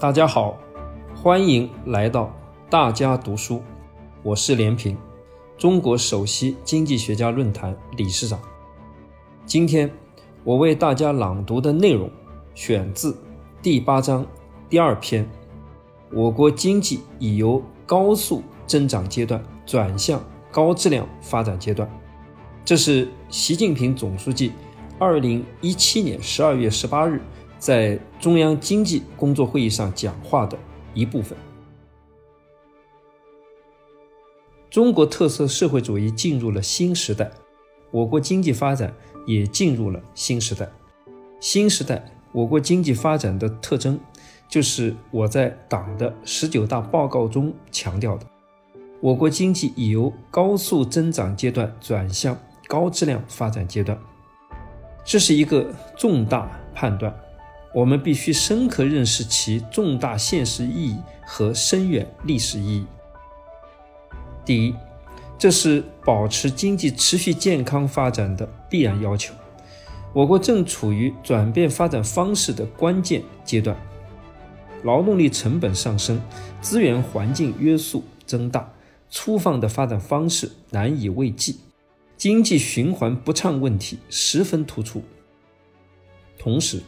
大家好，欢迎来到大家读书，我是连平，中国首席经济学家论坛理事长。今天我为大家朗读的内容选自第八章第二篇：我国经济已由高速增长阶段转向高质量发展阶段。这是习近平总书记二零一七年十二月十八日。在中央经济工作会议上讲话的一部分。中国特色社会主义进入了新时代，我国经济发展也进入了新时代。新时代，我国经济发展的特征，就是我在党的十九大报告中强调的：我国经济已由高速增长阶段转向高质量发展阶段。这是一个重大判断。我们必须深刻认识其重大现实意义和深远历史意义。第一，这是保持经济持续健康发展的必然要求。我国正处于转变发展方式的关键阶段，劳动力成本上升，资源环境约束增大，粗放的发展方式难以为继，经济循环不畅问题十分突出。同时，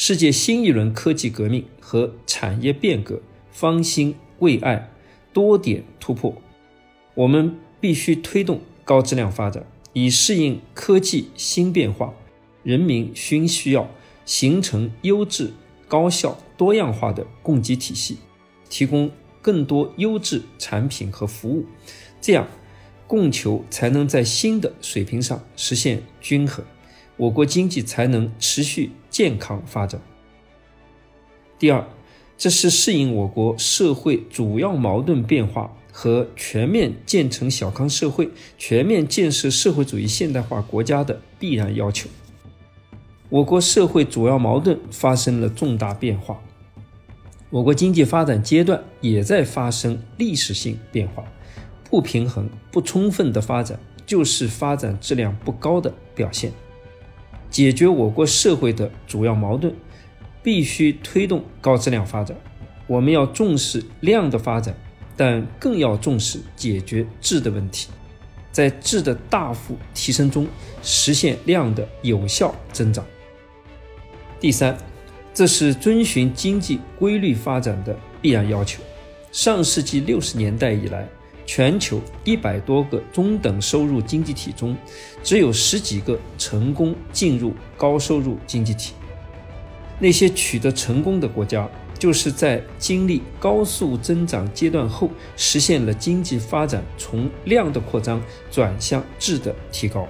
世界新一轮科技革命和产业变革方兴未艾，多点突破。我们必须推动高质量发展，以适应科技新变化、人民新需要，形成优质、高效、多样化的供给体系，提供更多优质产品和服务。这样，供求才能在新的水平上实现均衡。我国经济才能持续健康发展。第二，这是适应我国社会主要矛盾变化和全面建成小康社会、全面建设社会主义现代化国家的必然要求。我国社会主要矛盾发生了重大变化，我国经济发展阶段也在发生历史性变化。不平衡、不充分的发展，就是发展质量不高的表现。解决我国社会的主要矛盾，必须推动高质量发展。我们要重视量的发展，但更要重视解决质的问题，在质的大幅提升中实现量的有效增长。第三，这是遵循经济规律发展的必然要求。上世纪六十年代以来，全球一百多个中等收入经济体中，只有十几个成功进入高收入经济体。那些取得成功的国家，就是在经历高速增长阶段后，实现了经济发展从量的扩张转向质的提高。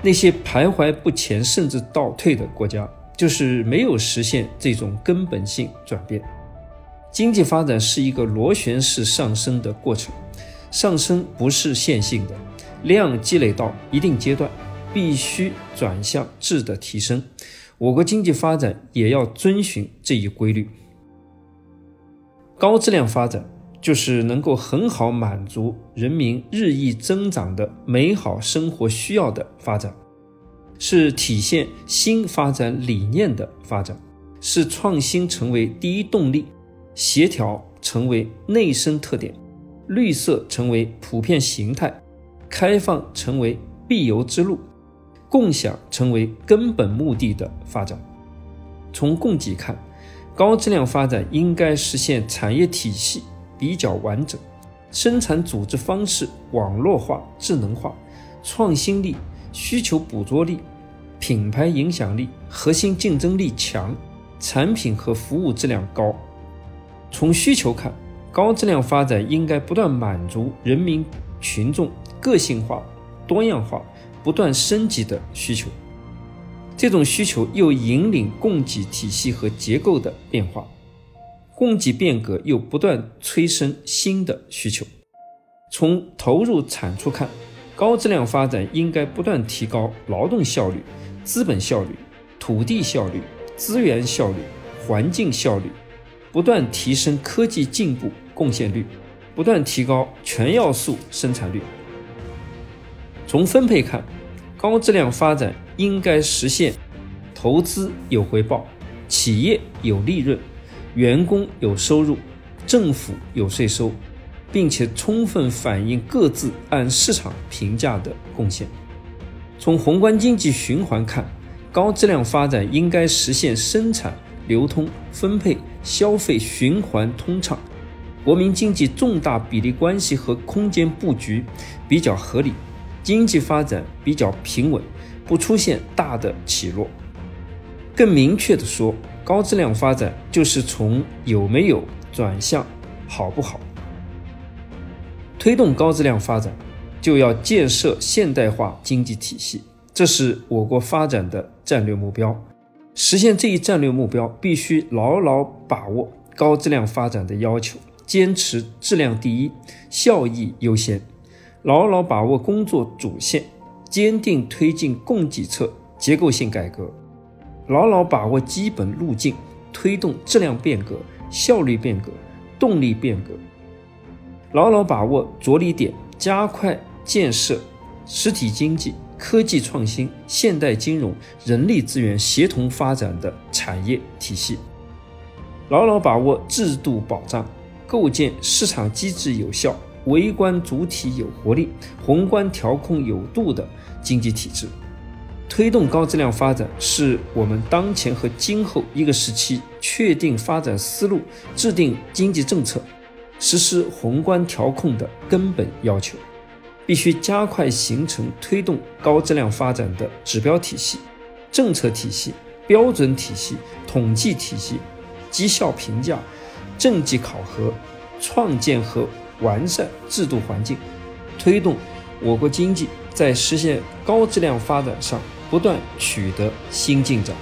那些徘徊不前甚至倒退的国家，就是没有实现这种根本性转变。经济发展是一个螺旋式上升的过程。上升不是线性的，量积累到一定阶段，必须转向质的提升。我国经济发展也要遵循这一规律。高质量发展就是能够很好满足人民日益增长的美好生活需要的发展，是体现新发展理念的发展，是创新成为第一动力，协调成为内生特点。绿色成为普遍形态，开放成为必由之路，共享成为根本目的的发展。从供给看，高质量发展应该实现产业体系比较完整，生产组织方式网络化、智能化，创新力、需求捕捉力、品牌影响力、核心竞争力强，产品和服务质量高。从需求看，高质量发展应该不断满足人民群众个性化、多样化、不断升级的需求，这种需求又引领供给体系和结构的变化，供给变革又不断催生新的需求。从投入产出看，高质量发展应该不断提高劳动效率、资本效率、土地效率、资源效率、环境效率，不断提升科技进步。贡献率不断提高，全要素生产率。从分配看，高质量发展应该实现投资有回报、企业有利润、员工有收入，政府有税收，并且充分反映各自按市场评价的贡献。从宏观经济循环看，高质量发展应该实现生产、流通、分配、消费循环通畅，国民经济重大比例关系和空间布局比较合理，经济发展比较平稳，不出现大的起落。更明确地说，高质量发展就是从有没有转向好不好。推动高质量发展，就要建设现代化经济体系，这是我国发展的战略目标。实现这一战略目标，必须牢牢把握高质量发展的要求，坚持质量第一、效益优先，牢牢把握工作主线，坚定推进供给侧结构性改革。牢牢把握基本路径，推动质量变革、效率变革、动力变革；牢牢把握着力点，加快建设实体经济、科技创新、现代金融、人力资源协同发展的产业体系；牢牢把握制度保障，构建市场机制有效、微观主体有活力、宏观调控有度的经济体制。推动高质量发展是我们当前和今后一个时期确定发展思路、制定经济政策、实施宏观调控的根本要求。必须加快形成推动高质量发展的指标体系、政策体系、标准体系、统计体系、绩效评价、政绩考核，创建和完善制度环境，推动我国经济在实现高质量发展上。不断取得新进展。